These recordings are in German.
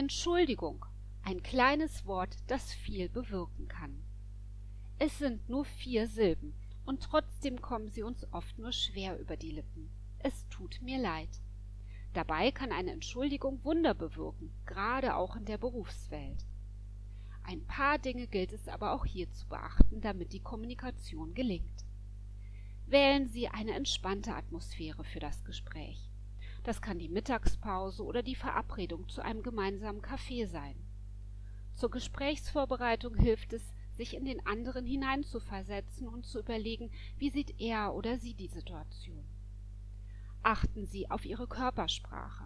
Entschuldigung, ein kleines Wort, das viel bewirken kann. Es sind nur vier Silben, und trotzdem kommen sie uns oft nur schwer über die Lippen. Es tut mir leid. Dabei kann eine Entschuldigung Wunder bewirken, gerade auch in der Berufswelt. Ein paar Dinge gilt es aber auch hier zu beachten, damit die Kommunikation gelingt. Wählen Sie eine entspannte Atmosphäre für das Gespräch. Das kann die Mittagspause oder die Verabredung zu einem gemeinsamen Kaffee sein. Zur Gesprächsvorbereitung hilft es, sich in den anderen hineinzuversetzen und zu überlegen, wie sieht er oder sie die Situation. Achten Sie auf Ihre Körpersprache.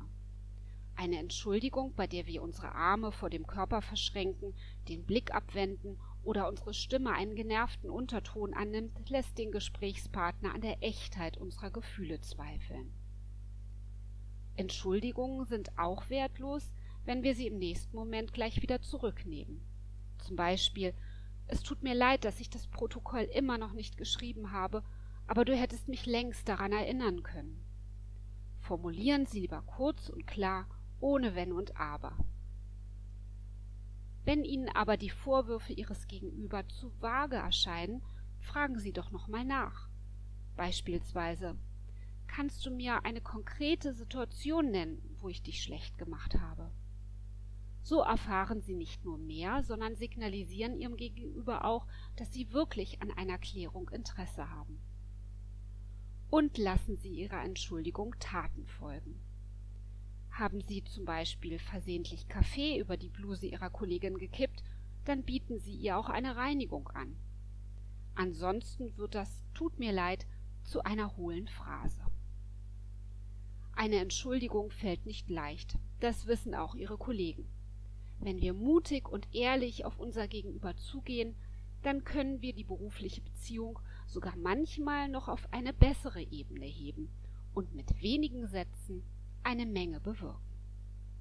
Eine Entschuldigung, bei der wir unsere Arme vor dem Körper verschränken, den Blick abwenden oder unsere Stimme einen genervten Unterton annimmt, lässt den Gesprächspartner an der Echtheit unserer Gefühle zweifeln. Entschuldigungen sind auch wertlos, wenn wir sie im nächsten Moment gleich wieder zurücknehmen. Zum Beispiel Es tut mir leid, dass ich das Protokoll immer noch nicht geschrieben habe, aber du hättest mich längst daran erinnern können. Formulieren Sie lieber kurz und klar, ohne Wenn und Aber. Wenn Ihnen aber die Vorwürfe Ihres Gegenüber zu vage erscheinen, fragen Sie doch noch mal nach. Beispielsweise Kannst du mir eine konkrete Situation nennen, wo ich dich schlecht gemacht habe? So erfahren Sie nicht nur mehr, sondern signalisieren Ihrem Gegenüber auch, dass Sie wirklich an einer Klärung Interesse haben. Und lassen Sie Ihrer Entschuldigung Taten folgen. Haben Sie zum Beispiel versehentlich Kaffee über die Bluse Ihrer Kollegin gekippt, dann bieten Sie ihr auch eine Reinigung an. Ansonsten wird das Tut mir leid zu einer hohlen Phrase. Eine Entschuldigung fällt nicht leicht, das wissen auch Ihre Kollegen. Wenn wir mutig und ehrlich auf unser Gegenüber zugehen, dann können wir die berufliche Beziehung sogar manchmal noch auf eine bessere Ebene heben und mit wenigen Sätzen eine Menge bewirken.